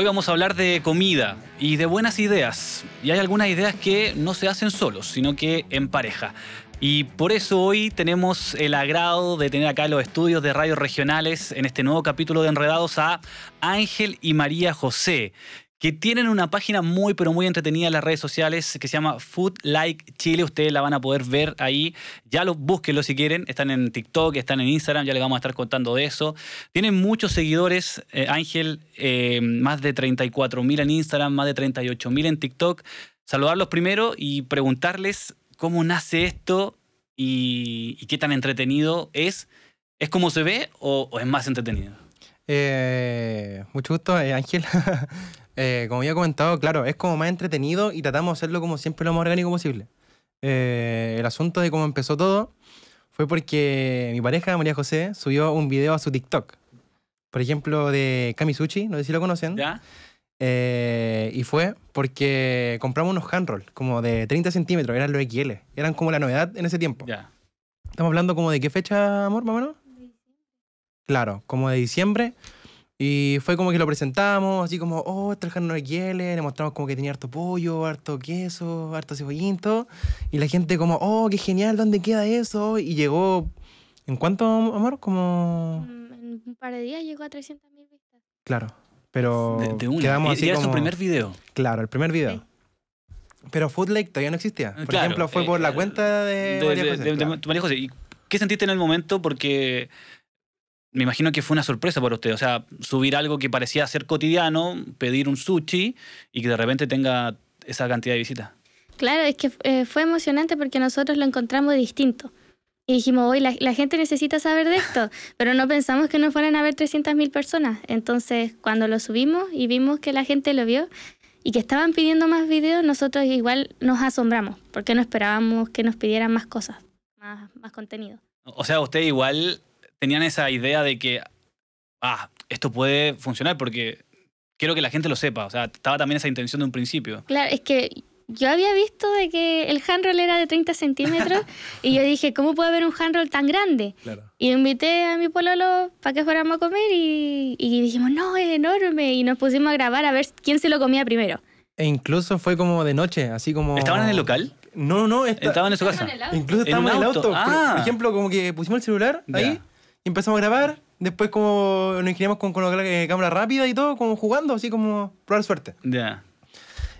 Hoy vamos a hablar de comida y de buenas ideas. Y hay algunas ideas que no se hacen solos, sino que en pareja. Y por eso hoy tenemos el agrado de tener acá en los estudios de radios regionales, en este nuevo capítulo de Enredados, a Ángel y María José, que tienen una página muy, pero muy entretenida en las redes sociales que se llama Food Like Chile. Ustedes la van a poder ver ahí. Ya lo búsquenlo si quieren. Están en TikTok, están en Instagram, ya les vamos a estar contando de eso. Tienen muchos seguidores, eh, Ángel, eh, más de 34 mil en Instagram, más de 38 mil en TikTok. Saludarlos primero y preguntarles cómo nace esto y, qué tan entretenido es. ¿Es como se ve o, es más entretenido? Eh, mucho gusto, Ángel. Eh, como ya he comentado, claro, es como más entretenido y tratamos de hacerlo como siempre lo más orgánico posible. Eh, el asunto de cómo empezó todo fue porque mi pareja, María José, subió un video a su TikTok. Por ejemplo, de Kamisuchi, no sé si lo conocen. ¿Ya? Eh, y fue porque compramos unos handrolls como de 30 centímetros, eran los XL. Eran como la novedad en ese tiempo. Ya. Estamos hablando como de qué fecha, amor, más o menos. Claro, como de diciembre. Y fue como que lo presentamos, así como, oh, este es el handroll XL. Le mostramos como que tenía harto pollo, harto queso, harto cebollín, todo. Y la gente como, oh, qué genial, ¿dónde queda eso? Y llegó, ¿en cuánto, amor? Como, Mm, En un par de días llegó a 300.000 vistas. claro. Pero De, de una. quedamos Y- así y era su primer video. Claro, el primer video. Sí. Pero Food Lake todavía no existía. Por Claro, ejemplo, fue eh, por la cuenta de, de, María de- José, de- de claro. María José. ¿Y qué sentiste en el momento? Porque me imagino que fue una sorpresa para usted. O sea, subir algo que parecía ser cotidiano, pedir un sushi y que de repente tenga esa cantidad de visitas. Claro, es que eh, fue emocionante porque nosotros lo encontramos distinto. Y dijimos, hoy la, la gente necesita saber de esto, pero no pensamos que nos fueran a ver 300.000 personas. Entonces, cuando lo subimos y vimos que la gente lo vio y que estaban pidiendo más videos, nosotros igual nos asombramos, porque no esperábamos que nos pidieran más cosas, más, más contenido. O sea, ustedes igual tenían esa idea de que, ah, esto puede funcionar porque quiero que la gente lo sepa. O sea, estaba también esa intención de un principio. Claro, es que yo había visto de que el handroll era de 30 centímetros y yo dije, ¿cómo puede haber un handroll tan grande? Claro. Y invité a mi pololo para que fuéramos a comer y, y dijimos, no, es enorme. Y nos pusimos a grabar a ver quién se lo comía primero. E incluso fue como de noche, así como... ¿Estaban en el local? No, no, esta- ¿Estaban en su casa? en el auto. incluso ¿En estábamos un en el auto? Por- Ah. Por ejemplo, como que pusimos el celular ahí y empezamos a grabar. Después como nos ingeniamos con, con la eh, cámara rápida y todo, como jugando, así como probar suerte. Ya.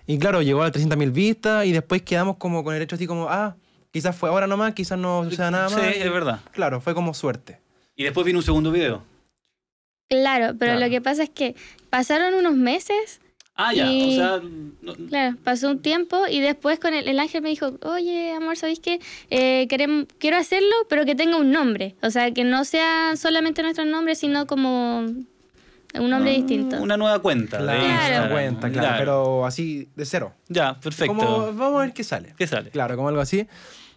Y claro, llegó a 300.000 vistas y después quedamos como con el hecho así como, ah, quizás fue ahora nomás, quizás no suceda nada Sí, más. es verdad. Claro, fue como suerte. Y después vino un segundo video. Claro, pero Claro. lo que pasa es que pasaron unos meses, Ah, ya. Y- O sea, no- claro, pasó un tiempo y después con el, el ángel me dijo, oye, amor, ¿sabéis qué? Eh, querem- quiero hacerlo, pero que tenga un nombre. O sea, que no sea solamente nuestro nombre, sino como un nombre distinto. una nueva cuenta. Claro, Instagram. cuenta, claro, pero así de cero. Ya, perfecto. Como, vamos a ver qué sale. ¿Qué sale? Claro, como algo así.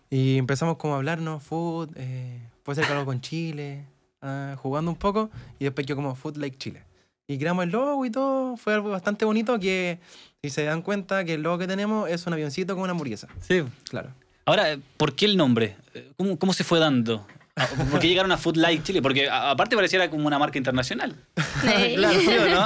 Y empezamos como a hablarnos, food, eh, puede ser algo con Chile, ah, jugando un poco, y después yo como Food Like Chile. Y creamos el logo y todo, fue algo bastante bonito que, si se dan cuenta que el logo que tenemos es un avioncito con una hamburguesa. Sí. Claro. Ahora, ¿por qué el nombre? ¿Cómo, cómo se fue dando? Ah, ¿Por qué llegaron a Food Like Chile? Porque a- aparte pareciera como una marca internacional. Claro, ¿sí o no?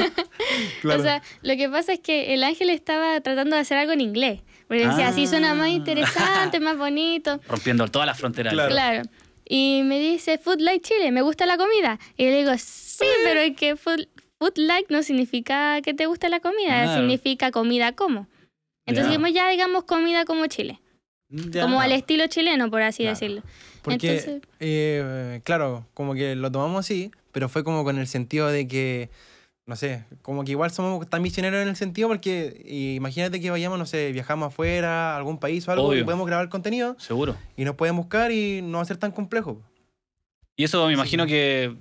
Claro. O sea, lo que pasa es que el ángel estaba tratando de hacer algo en inglés. Porque decía, así suena más Ah. interesante, más bonito. Rompiendo todas las fronteras. Claro. Claro. Y me dice, Food Like Chile, ¿me gusta la comida? Y le digo, sí, pero es que food, food like no significa que te gusta la comida, Claro. significa comida como. Entonces Ya. dijimos, ya digamos comida como Chile. Ya. Como al estilo chileno, por así Claro. decirlo. Porque, Entonces- eh, claro, como que lo tomamos así, pero fue como con el sentido de que, no sé, como que igual somos tan misioneros en el sentido porque imagínate que vayamos, no sé, viajamos afuera, a algún país o algo, Obvio. y podemos grabar contenido Seguro. y nos pueden buscar y no va a ser tan complejo. Y eso me imagino que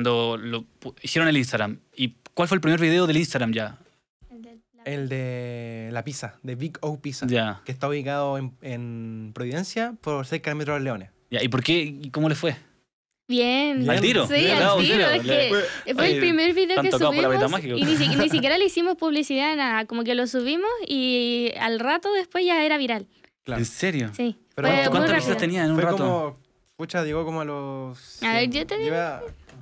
cuando lo hicieron el Instagram. ¿Y cuál fue el primer video del Instagram ya? El de la pizza, de Big O Pizza, Ya. que está ubicado en, en Providencia por cerca del Metro de los Leones. ya. ¿Y por qué? ¿Y cómo le fue? Bien. ¿Al tiro? Sí, Bien, al tiro. tiro. Es que fue Oye, el primer video que subimos y ni, si- ni siquiera le hicimos publicidad, nada. Como que lo subimos y al rato después ya era viral. Claro. ¿En serio? Sí. Pero ¿cuántas muy ¿Cuántas rápido. visitas tenía en un Fue rato? como, pucha, llegó como a los... A ver, 100, yo te digo.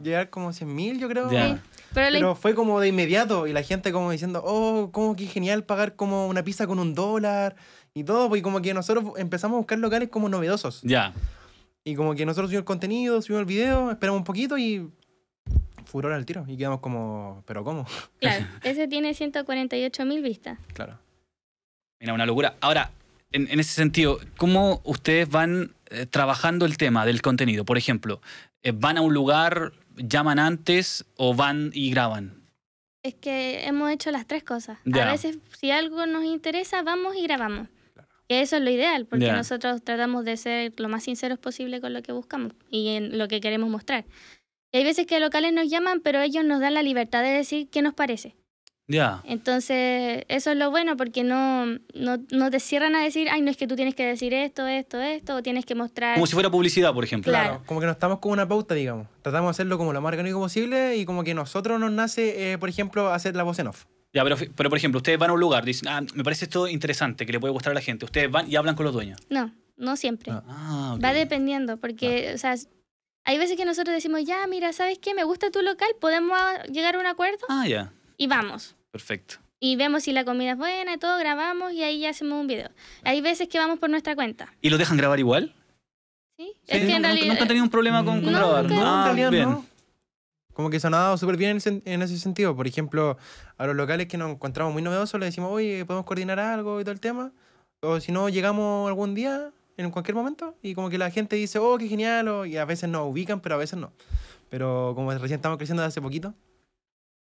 Llegar como 100 mil, yo creo. Ya. Pero la Pero fue como de inmediato y la gente como diciendo, oh, como que genial pagar como una pizza con un dólar y todo, pues y como que nosotros empezamos a buscar locales como novedosos. Ya. Y como que nosotros subimos el contenido, subimos el video, esperamos un poquito y furor al tiro. Y quedamos como, ¿pero cómo? Claro, ese tiene 148 mil vistas. Claro. Mira, una locura. Ahora, en, en ese sentido, ¿cómo ustedes van eh, trabajando el tema del contenido? Por ejemplo, eh, ¿van a un lugar, llaman antes o van y graban? Es que hemos hecho las tres cosas. A veces, si algo nos interesa, vamos y grabamos. Que eso es lo ideal, porque nosotros tratamos de ser lo más sinceros posible con lo que buscamos y en lo que queremos mostrar. Y hay veces que locales nos llaman, pero ellos nos dan la libertad de decir qué nos parece. Ya. Entonces, eso es lo bueno, porque no, no, no te cierran a decir, ay, no es que tú tienes que decir esto, esto, esto, o tienes que mostrar. Como si fuera publicidad, por ejemplo. Claro. Claro, como que no estamos con una pauta, digamos. Tratamos de hacerlo como lo más orgánico posible y como que nosotros nos nace, eh, por ejemplo, hacer la voz en off. Ya, pero, pero por ejemplo, ustedes van a un lugar, dicen, ah, me parece esto interesante, que le puede gustar a la gente. Ustedes van y hablan con los dueños. No, no siempre. Ah. Ah, ok. Va dependiendo, porque, o sea, hay veces que nosotros decimos, ya, mira, ¿sabes qué? Me gusta tu local, podemos llegar a un acuerdo Ah, ya. Y vamos. Perfecto. Y vemos si la comida es buena y todo, grabamos y ahí ya hacemos un video. Hay veces que vamos por nuestra cuenta. ¿Y lo dejan grabar igual? ¿sí? Sí, es que nunca, en realidad... nunca han tenido un problema con, con No, grabar. nunca. No, Ah, en realidad bien. no. Como que se nos ha dado súper bien en ese, en ese sentido. Por ejemplo, a los locales que nos encontramos muy novedosos le decimos, oye, ¿podemos coordinar algo y todo el tema? O si no, llegamos algún día, en cualquier momento, y como que la gente dice, oh, qué genial, o- y a veces nos ubican, pero a veces no. Pero como recién estamos creciendo de hace poquito,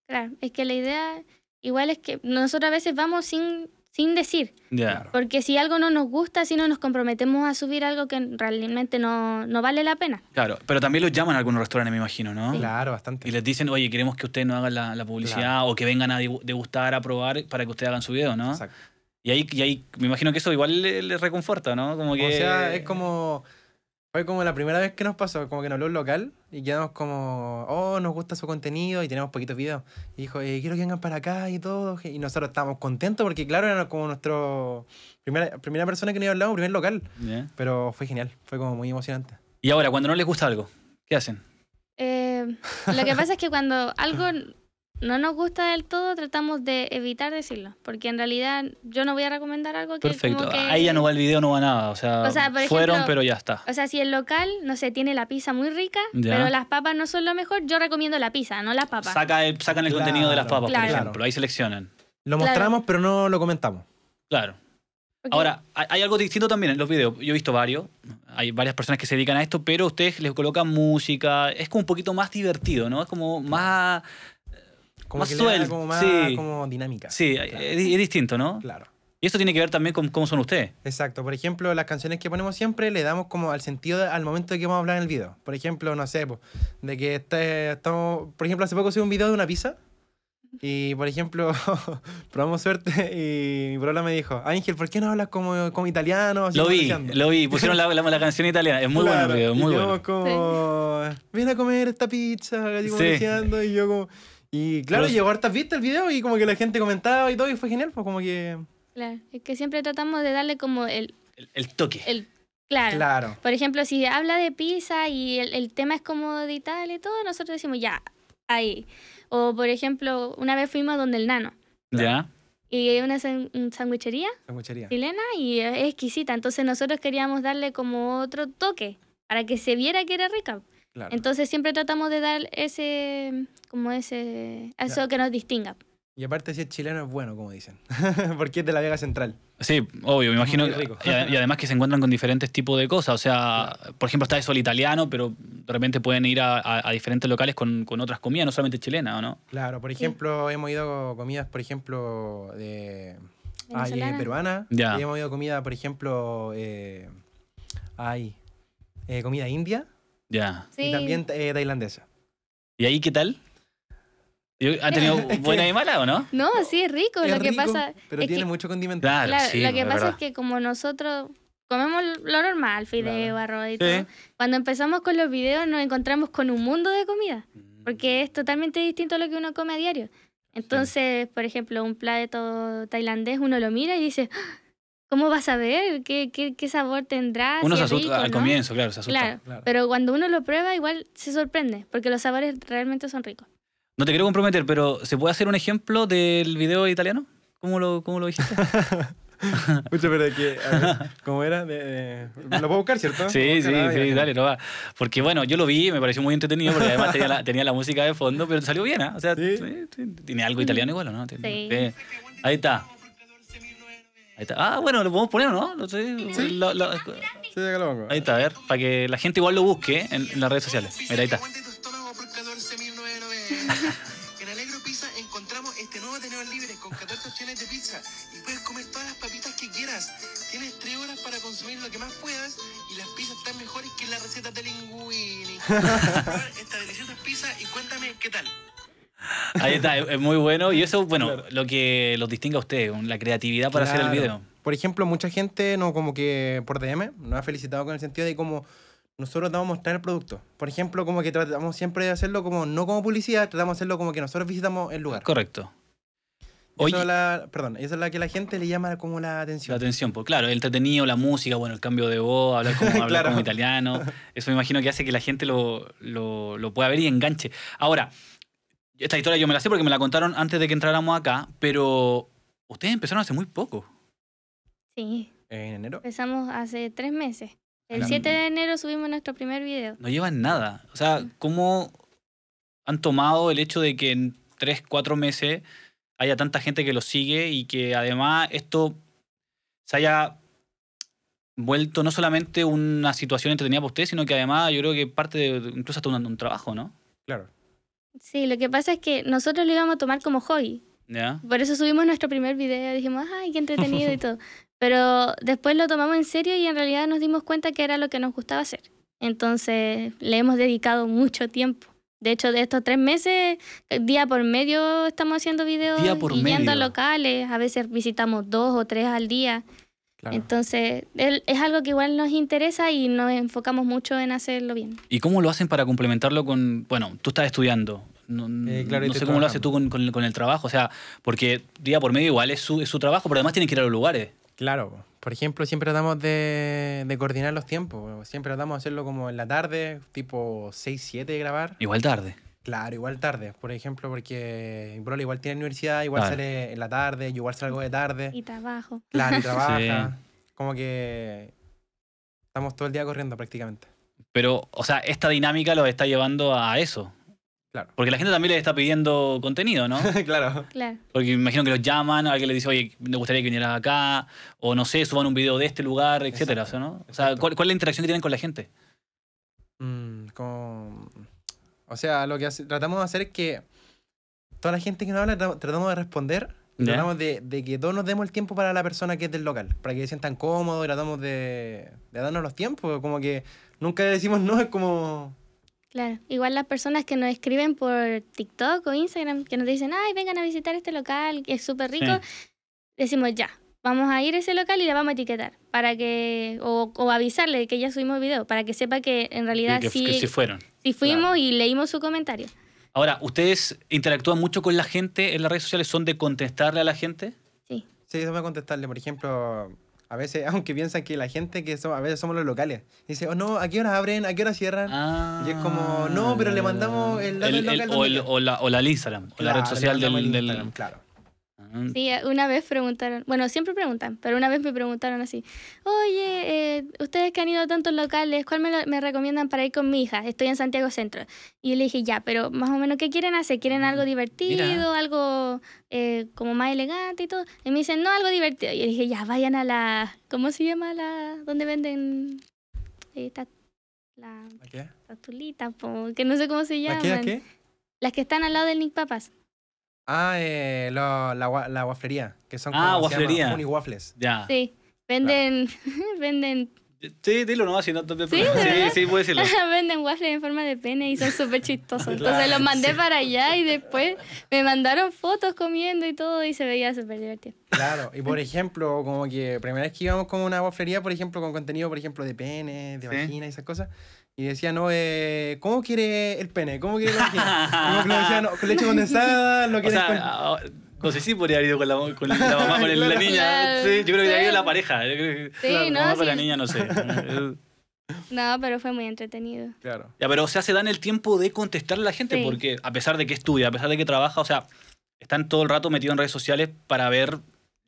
Claro, es que la idea igual es que nosotros a veces vamos sin, sin decir. Claro. Porque si algo no nos gusta, si no nos comprometemos a subir algo que realmente no, no vale la pena. Claro, pero también los llaman a algunos restaurantes, me imagino, ¿no? claro, bastante. Y les dicen, oye, queremos que ustedes nos hagan la, la publicidad Claro. o que vengan a degustar, a probar para que ustedes hagan su video, ¿no? Exacto. Y ahí, y ahí me imagino que eso igual les le reconforta, ¿no? Como que... O sea, es como. Fue como la primera vez que nos pasó, como que nos habló un local y quedamos como, oh, nos gusta su contenido y tenemos poquitos videos. Y dijo, eh, quiero que vengan para acá y todo. Y nosotros estábamos contentos porque, claro, era como nuestro. Primera, primera persona que nos había hablado, primer local. Pero fue genial, fue como muy emocionante. Y ahora, cuando no les gusta algo, ¿qué hacen? Eh, lo que pasa es que cuando algo no nos gusta del todo, tratamos de evitar decirlo. Porque en realidad yo no voy a recomendar algo que... Perfecto. como que- Ahí ya no va el video, no va nada. O sea, O sea, por fueron, ejemplo- pero ya está. O sea, si el local, no sé, tiene la pizza muy rica, Ya. pero las papas no son lo mejor, yo recomiendo la pizza, no las papas. Saca el- sacan el Claro, contenido de las papas, claro. por ejemplo. Ahí seleccionan. Lo Claro. mostramos, pero no lo comentamos. Claro. Ahora, hay hay algo distinto también en los videos. Yo he visto varios. Hay varias personas que se dedican a esto, pero ustedes les colocan música. Es como un poquito más divertido, ¿no? Es como más. Como Más que le da suelto, como más sí. como dinámica. Sí, Claro. es, es distinto, ¿no? Claro. Y esto tiene que ver también con cómo son ustedes. Exacto. Por ejemplo, las canciones que ponemos siempre le damos como al sentido de- al momento de que vamos a hablar en el video. Por ejemplo, no sé, po, de que este- estamos... Por ejemplo, hace poco subí un video de una pizza y, por ejemplo, probamos suerte y mi problema me dijo, Ángel, ¿por qué no hablas como, como italiano? Lo vi, pronunciando?" lo vi. Pusieron la, la- la canción italiana. Es muy bueno el Claro, video, y muy quedamos bueno. como, ven a comer esta pizza, así como Sí. diciendo, y yo como... Y claro, Pero- llegó hartas vistas el video y como que la gente comentaba y todo y fue genial, pues como que... Claro, es que siempre tratamos de darle como el... El, el toque. el claro. Claro. Por ejemplo, si habla de pizza y el, el tema es como de Italia y todo, nosotros decimos ya, ahí. O por ejemplo, una vez fuimos donde el nano. ¿Ya? Y hay una san- sandwichería Sanguchería. chilena y es exquisita. Entonces nosotros queríamos darle como otro toque para que se viera que era rica. Claro. Entonces siempre tratamos de dar ese, como ese, eso que nos distinga. Y aparte si es chileno es bueno, como dicen. Porque es de la Vega Central. Sí, obvio, me imagino. Y, ade- y además que se encuentran con diferentes tipos de cosas. O sea, por ejemplo, está eso el italiano, pero de repente pueden ir a, a- a diferentes locales con, con otras comidas, no solamente chilenas, ¿o no? Claro, por ejemplo, hemos ido a comidas, por ejemplo, de... Ay, Venezolana. peruana. Ya. Y hemos ido a comida, por ejemplo, eh, ay, eh, comida india Ya. Sí, y también eh, tailandesa. ¿Y ahí qué tal? ¿Y ¿Han tenido buena y mala o no? No, sí, es rico. Es lo que rico, pasa pero es tiene que- mucho condimento. Claro, Claro, sí, lo que pasa verdad. es que como nosotros comemos lo normal, fideo, arroz y Sí. todo, cuando empezamos con los videos nos encontramos con un mundo de comida, porque es totalmente distinto a lo que uno come a diario. Entonces, por ejemplo, un plato tailandés uno lo mira y dice, "Ah, ¿cómo vas a ver? ¿Qué, qué, qué sabor tendrá? Uno Si se asusta rico, al ¿no?". comienzo, claro, se asusta. Claro, Claro. pero cuando uno lo prueba igual se sorprende, porque los sabores realmente son ricos. No te quiero comprometer, pero ¿se puede hacer un ejemplo del video italiano? ¿Cómo lo, cómo lo dijiste? Mucho, pero que, ¿cómo era? De, de- lo puedo buscar, ¿cierto? Sí, sí, ah, sí, ya. dale, no va. Porque bueno, yo lo vi, me pareció muy entretenido porque además tenía la, tenía la música de fondo, pero salió bien, ¿ah? O sea, Sí. sí, sí, tiene algo italiano igual, ¿o no? Sí. Ahí está. Ahí está. Ah, bueno, lo podemos poner, ¿no? No sé, lo- lo- Sí, acá lo pongo. ahí está, a ver, para que la gente igual lo busque en, en las redes sociales. Mira, ahí está. Aguante tu estómago por 14.990. En Alegro Pizza encontramos este nuevo tenedor libre con 14 opciones de pizza y puedes comer todas las papitas que quieras. Tienes 3 horas para consumir lo que más puedas y las pizzas están mejores que las recetas de Linguini. Probar Esta deliciosa pizza y cuéntame qué tal. Ahí está, es, muy bueno. Y eso, bueno, lo que los distingue a ustedes, la creatividad para hacer el video. Por ejemplo, mucha gente no como que por DM nos ha felicitado con el sentido de como nosotros damos a mostrar el producto. Por ejemplo, como que tratamos siempre de hacerlo como no como publicidad, tratamos de hacerlo como que nosotros visitamos el lugar. Correcto. Eso Oye, es la, perdón, eso es la que la gente le llama como la la atención. atención, pues claro, el entretenido, la música, bueno, el cambio de voz, hablar como, hablar Claro. como italiano. Eso me imagino que hace que la gente lo, lo, lo pueda ver y enganche. Ahora, esta historia yo me la sé porque me la contaron antes de que entráramos acá, pero ustedes empezaron hace muy poco. Sí, En enero. empezamos hace tres meses. El Claro. 7 de enero subimos nuestro primer video. No llevan nada. O sea, ¿cómo han tomado el hecho de que en tres, cuatro meses haya tanta gente que lo sigue y que además esto se haya vuelto no solamente una situación entretenida para ustedes, sino que además yo creo que parte de incluso hasta un, un trabajo, ¿no? Claro. Sí, lo que pasa es que nosotros lo íbamos a tomar como hobby. ¿Ya? Por eso subimos nuestro primer video, dijimos, ay, qué entretenido y todo. Pero después lo tomamos en serio y en realidad nos dimos cuenta que era lo que nos gustaba hacer. Entonces le hemos dedicado mucho tiempo. De hecho, de estos tres meses, día por medio estamos haciendo videos Día por yendo a locales. A veces visitamos dos o tres al día. Claro. Entonces, es algo que igual nos interesa y nos enfocamos mucho en hacerlo bien. ¿Y cómo lo hacen para complementarlo con, bueno, tú estás estudiando? No, Eh, claro, no sé cómo lo haces tú con, con- con el trabajo, o sea, porque día por medio igual es su, es su trabajo, pero además tienen que ir a los lugares. Claro. Por ejemplo, siempre tratamos de, de coordinar los tiempos. Siempre tratamos de hacerlo como en la tarde, tipo 6, 7 de grabar. Igual tarde. Claro, igual tarde, por ejemplo, porque brother igual tiene universidad, igual Claro. sale en la tarde, yo igual salgo de tarde. Y trabajo. Claro, y trabaja. Como que estamos todo el día corriendo prácticamente. Pero, o sea, esta dinámica lo está llevando a eso. Claro. Porque la gente también les está pidiendo contenido, ¿no? claro. Claro. Porque me imagino que los llaman, alguien les dice, oye, me gustaría que vinieras acá, o no sé, suban un video de este lugar, etcétera, Exacto, ¿no? O sea. ¿cuál, cuál es la interacción que tienen con la gente? Mm, como- O sea, lo que hace- tratamos de hacer es que toda la gente que nos habla tra- tratamos de responder. Ya. Tratamos de, de que todos nos demos el tiempo para la persona que es del local, para que se sientan cómodos, y tratamos de, de darnos los tiempos, como que nunca decimos no, es como... Claro, igual las personas que nos escriben por TikTok o Instagram, que nos dicen, ay, vengan a visitar este local, que es súper rico, decimos ya, vamos a ir a ese local y le vamos a etiquetar, para que, o, o avisarle que ya subimos video, para que sepa que en realidad que, sí, que sí fueron. Sí fuimos Claro. y leímos su comentario. Ahora, ¿ustedes interactúan mucho con la gente en las redes sociales? ¿Son de contestarle a la gente? Sí, Sí, eso voy a contestarle, por ejemplo, a veces, aunque piensan que la gente que somos, a veces somos los locales, dice, oh no, ¿a qué hora abren? ¿A qué hora cierran? Ah. Y es como, no, pero le mandamos el dato del local o, donde el, o la, o la Instagram, o la red social del... el del- Instagram, Claro. Sí, una vez preguntaron, bueno, siempre preguntan, pero una vez me preguntaron así, oye, eh, ustedes que han ido a tantos locales, ¿cuál me, lo- me recomiendan para ir con mi hija? Estoy en Santiago Centro. Y yo le dije, ya, pero más o menos, ¿qué quieren hacer? ¿Quieren algo divertido, algo eh, como más elegante y todo? Y me dicen, no, algo divertido. Y yo le dije, ya, vayan a la, ¿cómo se llama la, donde venden eh, ta- la ¿A qué? tatulita, po, que no sé cómo se ¿A llaman? qué? ¿A qué? Las que están al lado del Nick Papas. Ah, eh, lo- la, la guaflería, que son Ah, como se llama, guaflería. Funny Waffles. Ya. Sí, venden, venden, Sí, dilo nomás, si no te ¿Sí? Sí, sí, puedes decirlo. venden waffles en forma de pene y son súper chistosos. Entonces los mandé sí. para allá y después me mandaron fotos comiendo y todo y se veía súper divertido. Claro, y por ejemplo, como que primera vez que íbamos con una guaflería, por ejemplo, con contenido, por ejemplo, de pene, de Sí. vagina y esas cosas, y decía, no, eh, ¿cómo quiere el pene? ¿Cómo quiere la vagina? Y como que lo decía, no, con leche condensada, lo O quiere sea, con... no sé si podría haber ido con la, con la mamá, con el- la niña. Sí, yo creo que Sí. había ido la pareja. Yo creo que- Sí, la no, mamá con la niña, no sé. No, pero fue muy entretenido. Claro. Ya, pero o sea, se dan el tiempo de contestarle a la gente Sí. porque a pesar de que estudia, a pesar de que trabaja, o sea, están todo el rato metidos en redes sociales para ver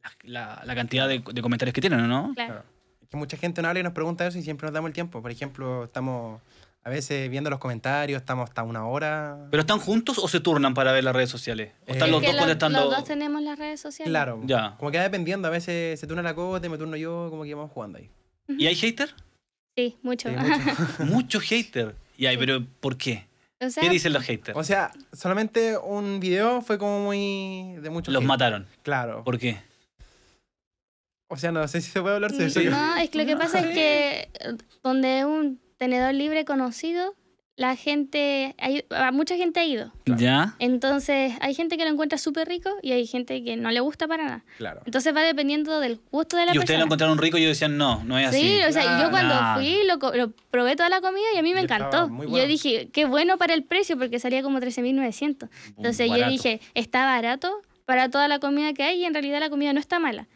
la, la- la cantidad de, de comentarios que tienen, ¿no? Claro. Claro. Es que mucha gente nos habla y nos pregunta eso y siempre nos damos el tiempo. Por ejemplo, estamos a veces viendo los comentarios, estamos hasta una hora. ¿Pero están juntos o se turnan para ver las redes sociales? ¿O están Eh, los Que dos lo- contestando? Los dos tenemos las redes sociales. Claro. Ya. Como que va dependiendo. A veces se turna la cote, me turno yo, como que vamos jugando ahí. ¿Y hay hater? Sí, mucho. Sí, mucho. Muchos hater. Y hay, pero ¿por qué? o sea, ¿Qué dicen los haters? o sea, solamente un video fue como muy de muchos Los hate. mataron. Claro. ¿Por qué? O sea, no sé si se puede hablar de eso. no, es que lo que pasa es que donde es un tenedor libre conocido, la gente, hay, a mucha gente ha ido. ¿Ya? Entonces, hay gente que lo encuentra súper rico y hay gente que no le gusta para nada. Claro. Entonces va dependiendo del gusto de la Y ustedes lo persona. encontraron rico y ellos decían, no, no es así. Sí, o sea, yo cuando Nah. fui lo, probé toda la comida y a mí me Y encantó. muy Yo bueno. dije, qué bueno para el precio porque salía como 13.900. Entonces yo dije, está barato para toda la comida que hay y en realidad la comida no está mala.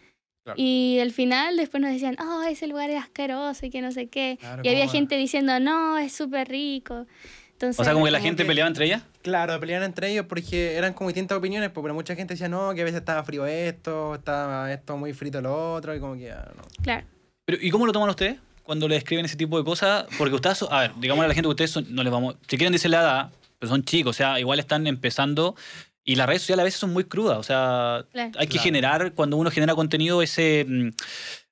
Claro. Y al final después nos decían, oh, ese lugar es asqueroso y que no sé qué. Claro, y había gente diciendo, no, es súper rico. Entonces, O sea, como que la como gente que- peleaba entre ellas. Claro, peleaban entre ellos porque eran como distintas opiniones, pues, pero mucha gente decía, no, que a veces estaba frío esto, estaba esto muy frito lo otro, y como que, ah, no. Claro. Pero, ¿Y cómo lo toman ustedes cuando le escriben ese tipo de cosas? Porque ustedes, a ver, digamos a la gente que ustedes son- no les vamos, si quieren decir la edad, pero son chicos, o sea, igual están empezando y las redes sociales a veces son muy crudas, o sea, Claro. hay que Claro. generar, cuando uno genera contenido, ese, mm,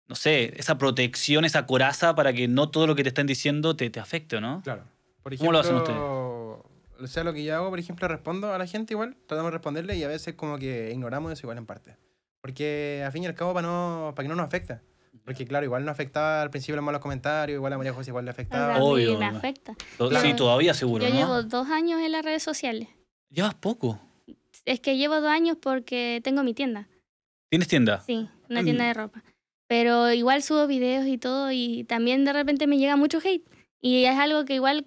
no sé, esa protección, esa coraza para que no todo lo que te están diciendo te, te afecte, ¿no? Claro. Por ¿Cómo lo hacen ejemplo, O sea, lo que yo hago, por ejemplo, respondo a la gente igual, tratamos de responderle y a veces como que ignoramos eso igual en parte. Porque al fin y al cabo para, no, para que no nos afecte. Porque claro, igual nos afectaba al principio los malos comentarios, igual a María José igual le afectaba. Obvio. me afecta. Sí, todavía seguro, Yo ¿no? llevo dos años en las redes sociales. Llevas poco. Es que llevo dos años porque tengo mi tienda. ¿Tienes tienda? Sí, una tienda de ropa. Pero igual subo videos y todo y también de repente me llega mucho hate. Y es algo que igual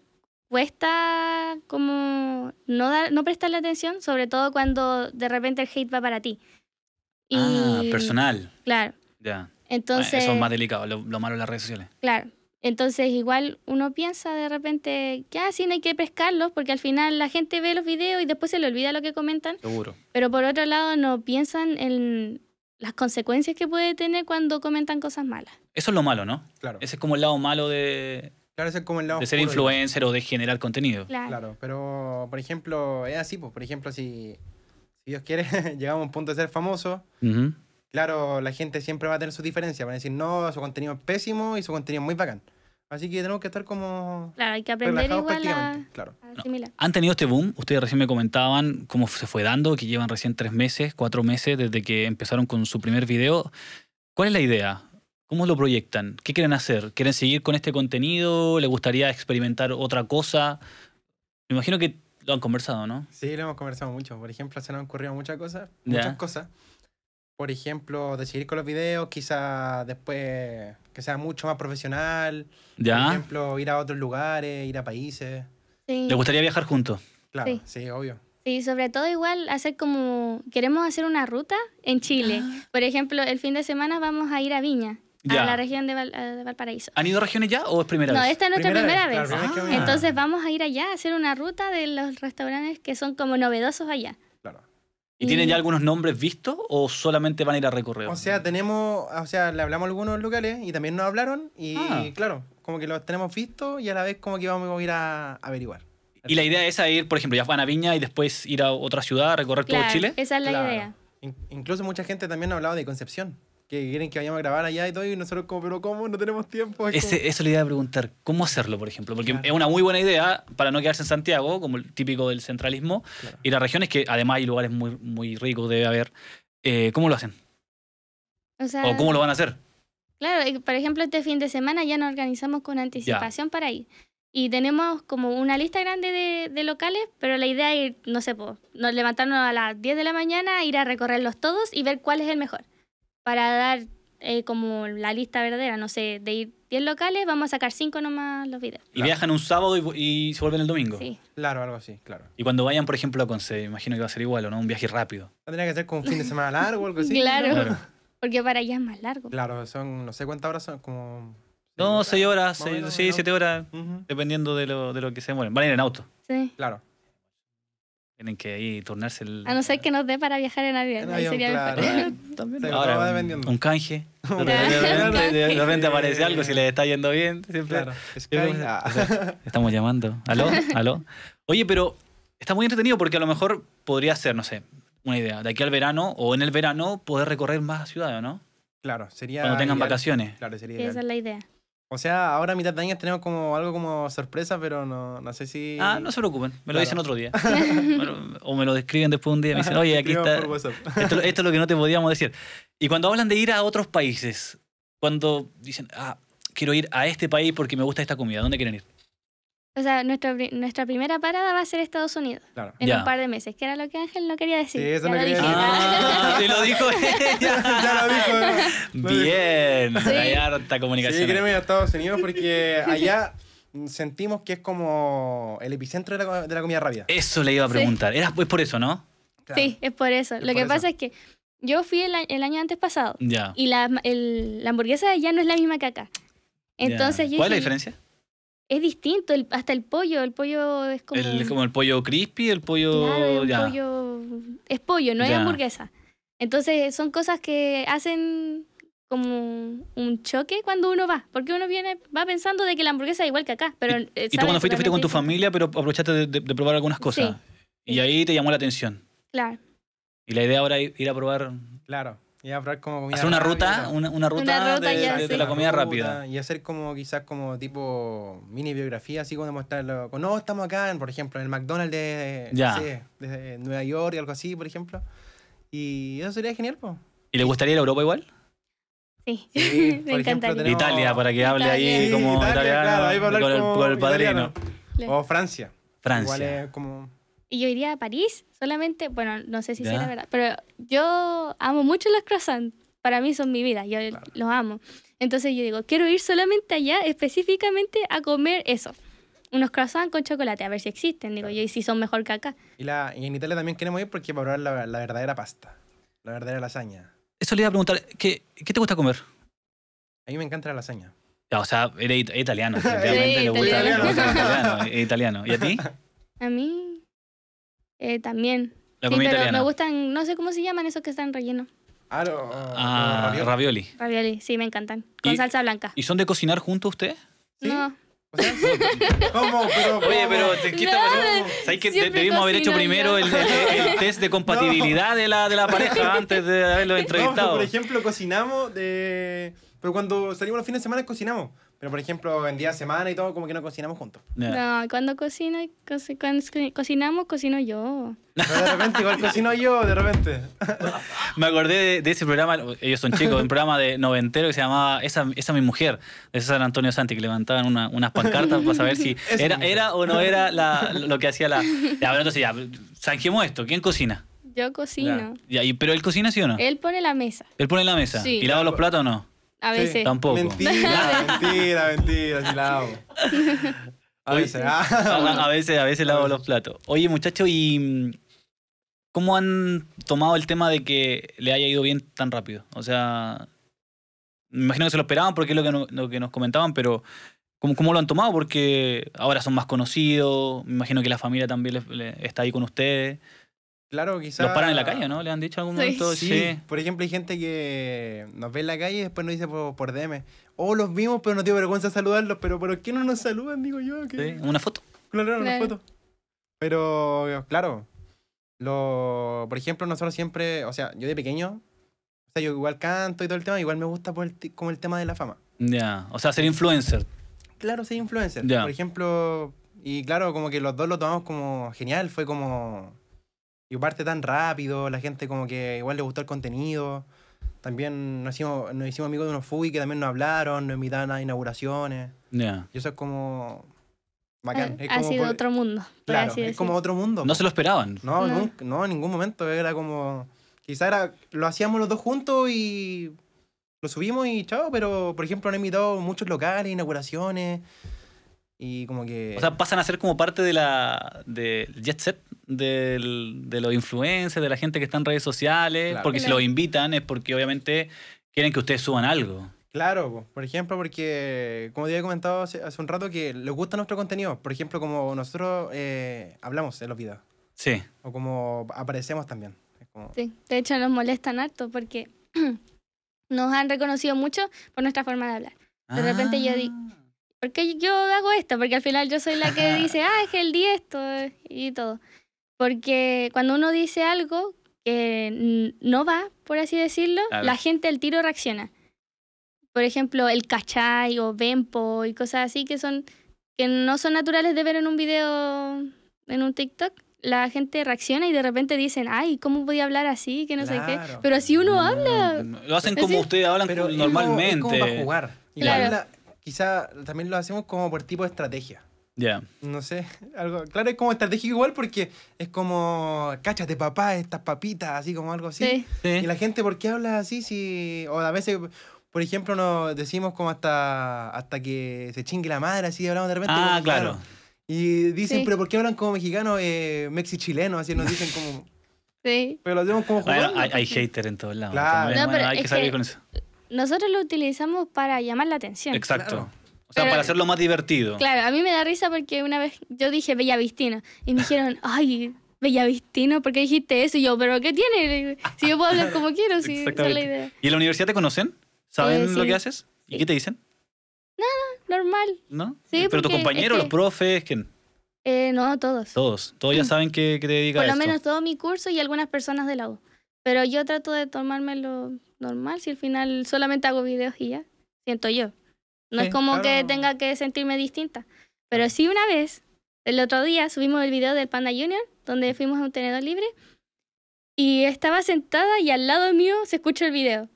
cuesta como no, dar, no prestarle atención, sobre todo cuando de repente el hate va para ti. Y, Ah, personal. Claro. Ya. Ah, Entonces, Eso es más delicado, lo, lo malo de las redes sociales. claro. Entonces igual uno piensa de repente que ah, sí, no hay que pescarlos porque al final la gente ve los videos y después se le olvida lo que comentan. Seguro. Pero por otro lado no piensan en las consecuencias que puede tener cuando comentan cosas malas. Eso es lo malo, ¿no? Claro. Ese es como el lado malo de, Claro, ese es como el lado de ser influencer o de generar contenido. Claro. Claro, pero por ejemplo, es así, pues, por ejemplo, si, si Dios quiere, llegamos a un punto de ser famosos, Ujú. Claro, la gente siempre va a tener sus diferencias, van a decir, no, su contenido es pésimo y su contenido es muy bacán. Así que tenemos que estar como Claro, hay que aprender igual a, claro. a asimilar. ¿Han tenido este boom? Ustedes recién me comentaban cómo se fue dando, que llevan recién tres meses, cuatro meses desde que empezaron con su primer video. ¿Cuál es la idea? ¿Cómo lo proyectan? ¿Qué quieren hacer? ¿Quieren seguir con este contenido? ¿Les gustaría experimentar otra cosa? Me imagino que lo han conversado, ¿no? Sí, lo hemos conversado mucho. Por ejemplo, se nos han ocurrido muchas cosas, muchas cosas. Por ejemplo, de seguir con los videos, quizá después que sea mucho más profesional. Por ¿Ya? ejemplo, ir a otros lugares, ir a países. Sí. ¿Les gustaría viajar juntos? Claro, Sí. sí, obvio. Sí, sobre todo igual hacer como, queremos hacer una ruta en Chile. Por ejemplo, el fin de semana vamos a ir a Viña, Ya. a la región de, Val- de Valparaíso. ¿Han ido a regiones ya o es primera No, vez? esta es nuestra primera, claro, vez. primera vez que Ah. Entonces vamos a ir allá a hacer una ruta de los restaurantes que son como novedosos allá. ¿Y tienen ya algunos nombres vistos o solamente van a ir a recorrer? O sea, tenemos, o sea, le hablamos a algunos locales y también nos hablaron y Ah. claro, como que los tenemos vistos y a la vez como que vamos a ir a averiguar. y la idea es a ir, por ejemplo, ya van a Viña y después ir a otra ciudad, a recorrer Claro, todo Chile. esa es la Claro. idea. In- incluso mucha gente también nos ha hablado de Concepción, que quieren que vayamos a grabar allá y todo y nosotros como, pero ¿cómo? No tenemos tiempo. Es Ese, eso le iba a preguntar, ¿cómo hacerlo, por ejemplo? Porque Claro. es una muy buena idea para no quedarse en Santiago, como el típico del centralismo, Claro. ir a regiones que además hay lugares muy, muy ricos, debe haber. Eh, ¿Cómo lo hacen? O sea, ¿O cómo lo van a hacer? Claro, y por ejemplo, este fin de semana ya nos organizamos con anticipación para ir. Y tenemos como una lista grande de, de locales, pero la idea es ir, no sé, po, nos levantarnos a las 10 de la mañana, ir a recorrerlos todos y ver cuál es el mejor. Para dar eh, como la lista verdadera, no sé, de ir 10 locales, vamos a sacar 5 nomás los videos. Y Claro. viajan un sábado y, y se vuelven el domingo. Sí, Claro, algo así, claro. Y cuando vayan, por ejemplo, a Conce, me imagino que va a ser igual, ¿o no? Un viaje rápido. Tendría que ser como un fin de semana largo o algo así. Claro. porque para allá es más largo. Claro, son, no sé cuántas horas son, como No, seis horas, Más o seis, menos, sí, ¿no? siete horas, Ujú, dependiendo de lo, de lo que se mueren. Van a ir en auto. Sí. Claro. Tienen que ahí turnarse el. A no ser que nos dé para viajar en avión. En avión, sería claro. También. Ahora, un- dependiendo. un canje. De repente, de repente- de repente canje. aparece algo si les está yendo bien. Siempre. Claro. Ah. Estamos llamando. ¿Aló? ¿Aló? Oye, pero está muy entretenido porque a lo mejor podría ser, no sé, una idea. De aquí al verano o en el verano poder recorrer más ciudades, ¿no? Claro, sería. Cuando tengan ideal. vacaciones. Claro, sería esa es la idea. O sea, ahora a mitad de año tenemos como algo como sorpresa, pero no, no sé si. Ah, no se preocupen. Me lo dicen otro día. Bueno, o me lo describen después un día. Me dicen, oye, aquí está. Esto, esto es lo que no te podíamos decir. Y cuando hablan de ir a otros países, cuando dicen, ah, quiero ir a este país porque me gusta esta comida, ¿dónde quieren ir? O sea, nuestra, nuestra primera parada va a ser Estados Unidos Claro. en Ya. un par de meses, que era lo que Ángel no quería decir. Sí, eso Ya no lo quería dije. decir. Ah, sí lo dijo ella. ya lo dijo. Lo dijo. Bien, Sí. hay harta Sí, comunicación. queremos ir a Estados Unidos porque allá sentimos que es como el epicentro de la, de la comida rápida. Eso le iba a Sí. preguntar. Era pues por eso, ¿no? Claro. Sí, es por eso. Es lo por que eso. pasa es que yo fui el, a- el año antes pasado Ya. y la, el- la hamburguesa ya no es la misma que acá. Entonces Ya. yo ¿Cuál es la dije, diferencia? Es distinto, el- hasta el pollo. El pollo es como. El, como el pollo crispy, el pollo. Claro, es ya. pollo. Es pollo, no es hamburguesa. Entonces son cosas que hacen como un choque cuando uno va. Porque uno viene, va pensando de que la hamburguesa es igual que acá. Pero, eh, Y tú cuando fuiste, fuiste con tu familia, pero aprovechaste de, de- de probar algunas cosas. Y ahí te llamó la atención. Claar. Y la idea ahora es ir a probar, Claro. Y hacer una rápida, ruta, una, una ruta, Una ruta de, ya, de- sí. de la comida ruta, rápida. Y hacer como quizás como tipo mini biografía, así como mostrarlo. con, No, estamos acá, en, por ejemplo, en el McDonald's de, no Ya. sé, de Nueva York y algo así, por ejemplo. Y eso sería genial, pues. ¿Y le gustaría ir a Europa igual? Sí, Sí, me encantaría. tenemos- Italia, para que hable ahí como Italia, italiano, claro, ahí va a hablar con, el, como con el padrino. italiano. O Francia. Igual Francia. es como. Y yo iría a París solamente, bueno, no sé si Ya. será verdad, pero yo amo mucho los croissants. Para mí son mi vida, yo Claro. los amo. Entonces yo digo, quiero ir solamente allá específicamente a comer eso. Unos croissants con chocolate, a ver si existen, digo yo, y si son mejor que acá. Y, la, y en Italia también queremos ir porque para probar la, la verdadera pasta. La verdadera lasaña. Eso le iba a preguntar, ¿qué, qué te gusta comer? A mí me encanta la lasaña. Ya, o sea, eres it- italiano, efectivamente, Sí, italiano. italiano. ¿Y a ti? A mí eh, también. La sí, comida pero italiana. me gustan, no sé cómo se llaman esos que están rellenos. Ah, lo- Ah, ravioli. Ravioli, sí, me encantan. Con ¿Y- salsa blanca. ¿Y son de cocinar juntos ustedes? ¿Sí? No, O sea, ¿Cómo? Pero, Oye, ¿cómo? pero te quita. No, ¿Sabes que siempre debimos haber hecho cocino primero yo. el, el- el test de compatibilidad de, la, de la pareja antes de haberlo No, pero entrevistado? por ejemplo, cocinamos de... Pero cuando salimos los fines de semana cocinamos. Pero por ejemplo, en día de semana y todo, como que no cocinamos juntos. No, cuando cocino, co- cuando cocinamos, cocino yo. Pero de repente, igual cocino yo, de repente. Me acordé de, de ese programa, ellos son chicos, un programa de noventero que se llamaba Esa, esa mi mujer, de César Antonio Santi, que levantaban una- unas pancartas para saber si era, era o no era la- lo que hacía la. Ya, pero entonces ya, zanjemos esto, ¿quién cocina? Yo cocino. Ya, y- ¿Pero él cocina sí o no? Él pone la mesa, ¿Él pone en la mesa? Sí. ¿Y lava los platos o no? A Sí. veces. Tampoco. Mentira, mentira, mentira, sí la hago. A veces, A, ah, a- a veces, a veces lavo los platos. Oye, muchachos, ¿y mm, cómo han tomado el tema de que le haya ido bien tan rápido? O sea, me imagino que se lo esperaban porque es lo que, no- lo que nos comentaban, pero ¿cómo, ¿cómo lo han tomado? Porque ahora son más conocidos, me imagino que la familia también le- le- está ahí con ustedes. Claro, quizás... Los paran en la calle, ¿no? ¿Le han dicho en algún Sí. momento? Sí. Por ejemplo, hay gente que nos ve en la calle y después nos dice por, por DM, oh, los vimos, pero no dio vergüenza saludarlos, pero ¿por qué no nos saludan? Digo yo. Sí, Una foto. Claro, una foto. Pero, claro, lo, por ejemplo, nosotros siempre, o sea, yo de pequeño, o sea, yo igual canto y todo el tema, igual me gusta por el ti- como el tema de la fama. Ya, o sea, ser influencer. Claro, soy influencer. Ya. Por ejemplo, y claro, como que los dos lo tomamos como genial, fue como... Y parte tan rápido, la gente como que igual le gustó el contenido. También nos hicimos, nos hicimos amigos de unos FUI que también nos hablaron, nos invitaban a inauguraciones. Ya. Y eso es como... Bacán. ha es ha como sido por- otro mundo. Claro, es decir. como otro mundo. No se lo esperaban. No, No. nunca, no, en ningún momento. Era como. Quizá era. Lo hacíamos los dos juntos y. Lo subimos y chao, pero por ejemplo han invitado muchos locales, inauguraciones. Y como que. O sea, pasan a ser como parte de la del jet set del- de los influencers, de la gente que está en redes sociales, Claro. porque si Claro. los invitan es porque obviamente quieren que ustedes suban algo. Claro, po. por ejemplo, porque como te había comentado hace, hace un rato que les gusta nuestro contenido. Por ejemplo, como nosotros eh, hablamos en los videos. Sí. O como aparecemos también. Es como- Sí, de hecho nos molestan harto porque nos han reconocido mucho por nuestra forma de hablar. De repente yo di- Ah. ¿Por qué yo hago esto? Porque al final yo soy la que dice, ah, es que el día esto eh, y todo. Porque cuando uno dice algo que no va, por así decirlo, Claro. la gente al tiro reacciona. Por ejemplo, el cachay o Bempo y cosas así que son que no son naturales de ver en un video, en un TikTok. La gente reacciona y de repente dicen, ay, ¿cómo podía hablar así? Que no sé qué. Claro. Pero así uno habla. Lo hacen como ustedes hablan Pero es como- normalmente. Es como, para jugar. Claro. Igual la- quizá también lo hacemos como por tipo de estrategia. Ya. No sé, algo. Claro, es como estratégico igual porque es como, cáchate papá, estas papitas, así como algo así. Sí. Sí. Y la gente, ¿por qué habla así? Si, o a veces, por ejemplo, nos decimos como hasta, hasta que se chingue la madre, así hablamos de repente. Ah, como claro. mexicano. Y dicen, Sí. pero ¿por qué hablan como mexicanos, eh, mexi-chilenos? Así nos dicen como. Sí. Pero lo hacemos como Bueno, jugando. hay, hay hater en todos lados. Claro. también. No, Bueno, hay que salir con eso. Nosotros lo utilizamos para llamar la atención. Exacto. Claro. O sea, Pero- para hacerlo más divertido. Claro, a mí me da risa porque una vez yo dije Bellavistino y me dijeron, ay, Bellavistino, ¿por qué dijiste eso? Y yo, ¿pero qué tiene? Si yo puedo hablar como quiero, si esa es la idea. ¿Y en la universidad te conocen? ¿Saben Eh, lo sí. que haces? ¿Y Sí. qué te dicen? Normal. ¿No? Sí, Pero tus compañeros, es los que- profes, ¿quién? Eh, no, todos. Todos. Todos ya saben que, que te dedicas Por a lo esto. menos todo mi curso y algunas personas de la U. Pero yo trato de tomármelo normal, si al final solamente hago videos y ya. Siento yo. No Sí, es como que claro. tenga que sentirme distinta. Pero sí una vez, el otro día, subimos el video del Panda Junior, donde fuimos a un tenedor libre. Y estaba sentada y al lado mío se escucha el video.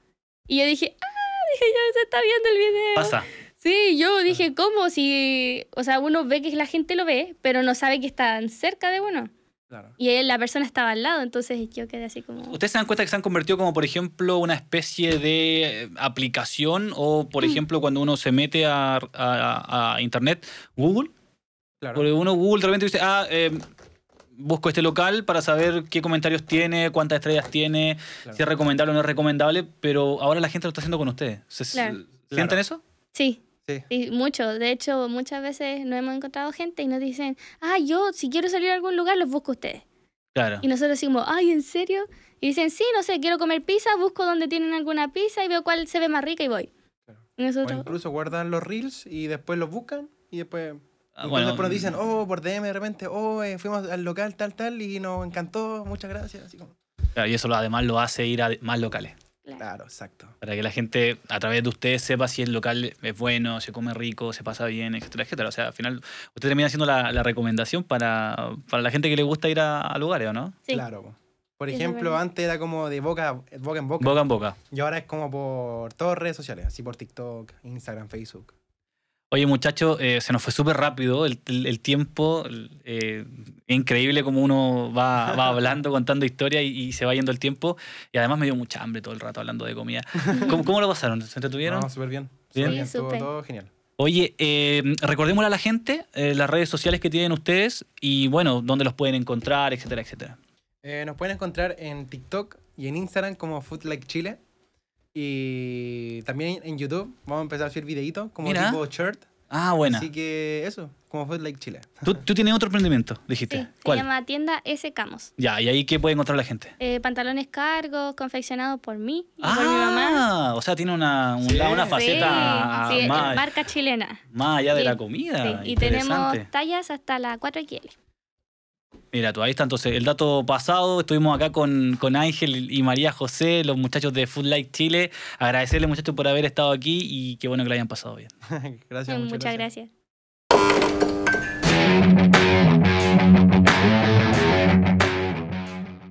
Y yo dije, ah, dije yo, se está viendo el video. Pasa. Sí, yo dije, ¿cómo? Si, o sea, uno ve que la gente lo ve, pero no sabe que están cerca de uno. Claro. Y él, la persona estaba al lado, entonces yo quedé así como... ¿Ustedes se dan cuenta que se han convertido como, por ejemplo, una especie de eh, aplicación o, Mm. por ejemplo, cuando uno se mete a, a- a Internet, Google? Claro. Porque uno Google de repente dice, ah, eh, busco este local para saber qué comentarios tiene, cuántas estrellas tiene, Claro. si es recomendable o no es recomendable, pero ahora la gente lo está haciendo con ustedes. ¿Se- Claro. ¿Sienten Claro. eso? Sí, Sí. sí, mucho. De hecho, muchas veces nos hemos encontrado gente y nos dicen, ah, yo si quiero salir a algún lugar los busco a ustedes. Claro. Y nosotros decimos, ay, ¿en serio? Y dicen, sí, no sé, quiero comer pizza, busco donde tienen alguna pizza y veo cuál se ve más rica y voy. Claro. Y O nosotros, incluso guardan los reels y después los buscan y después. Ah, bueno, después nos dicen, oh, por DM de repente, oh, eh, fuimos al local tal, tal y nos encantó, muchas gracias. Así como. claro, y eso además lo hace ir a más locales. Claro. Claro, exacto. Para que la gente, a través de ustedes, sepa si el local es bueno, se come rico, se pasa bien, etcétera, etcétera. O sea, al final, usted termina haciendo la, la recomendación para, para la gente que le gusta ir a, a lugares, ¿o no? Sí. Claro. po. Por ejemplo, antes era como de boca, boca en boca. Boca en boca. Y ahora es como por todas redes sociales, así por TikTok, Instagram, Facebook. Oye, muchachos, eh, se nos fue súper rápido el, el- el tiempo. eh, es increíble como uno va, va hablando, contando historias y, y se va yendo el tiempo. Y además me dio mucha hambre todo el rato hablando de comida. ¿Cómo, cómo lo pasaron? ¿Se entretuvieron? No, súper bien. Bien. Súper Sí, bien, estuvo súper. todo genial. Oye, eh, recordémosle a la gente eh, las redes sociales que tienen ustedes y, bueno, dónde los pueden encontrar, etcétera, etcétera. Eh, nos pueden encontrar en TikTok y en Instagram como Food Like Chile. Y también en YouTube vamos a empezar a subir videitos como Mira. tipo shirt. Ah, buena. Así que eso, como Food Like Chile. ¿Tú, tú tienes otro emprendimiento, dijiste. Sí, se ¿Cuál? llama tienda S Camos. Ya, y ahí qué puede encontrar la gente. Eh, pantalones cargos, confeccionados por mí y por mi mamá. Ah, o sea, tiene una, un Sí. lado, una faceta sí, sí, más, marca chilena. más allá de la comida. Sí, y tenemos tallas hasta la 4XL. Mira, tú ahí está. Entonces, el dato pasado, estuvimos acá con, con Ángel y María José, los muchachos de Food Light Chile. Agradecerles, muchachos, por haber estado aquí y qué bueno que lo hayan pasado bien. gracias, mm, muchas, muchas gracias.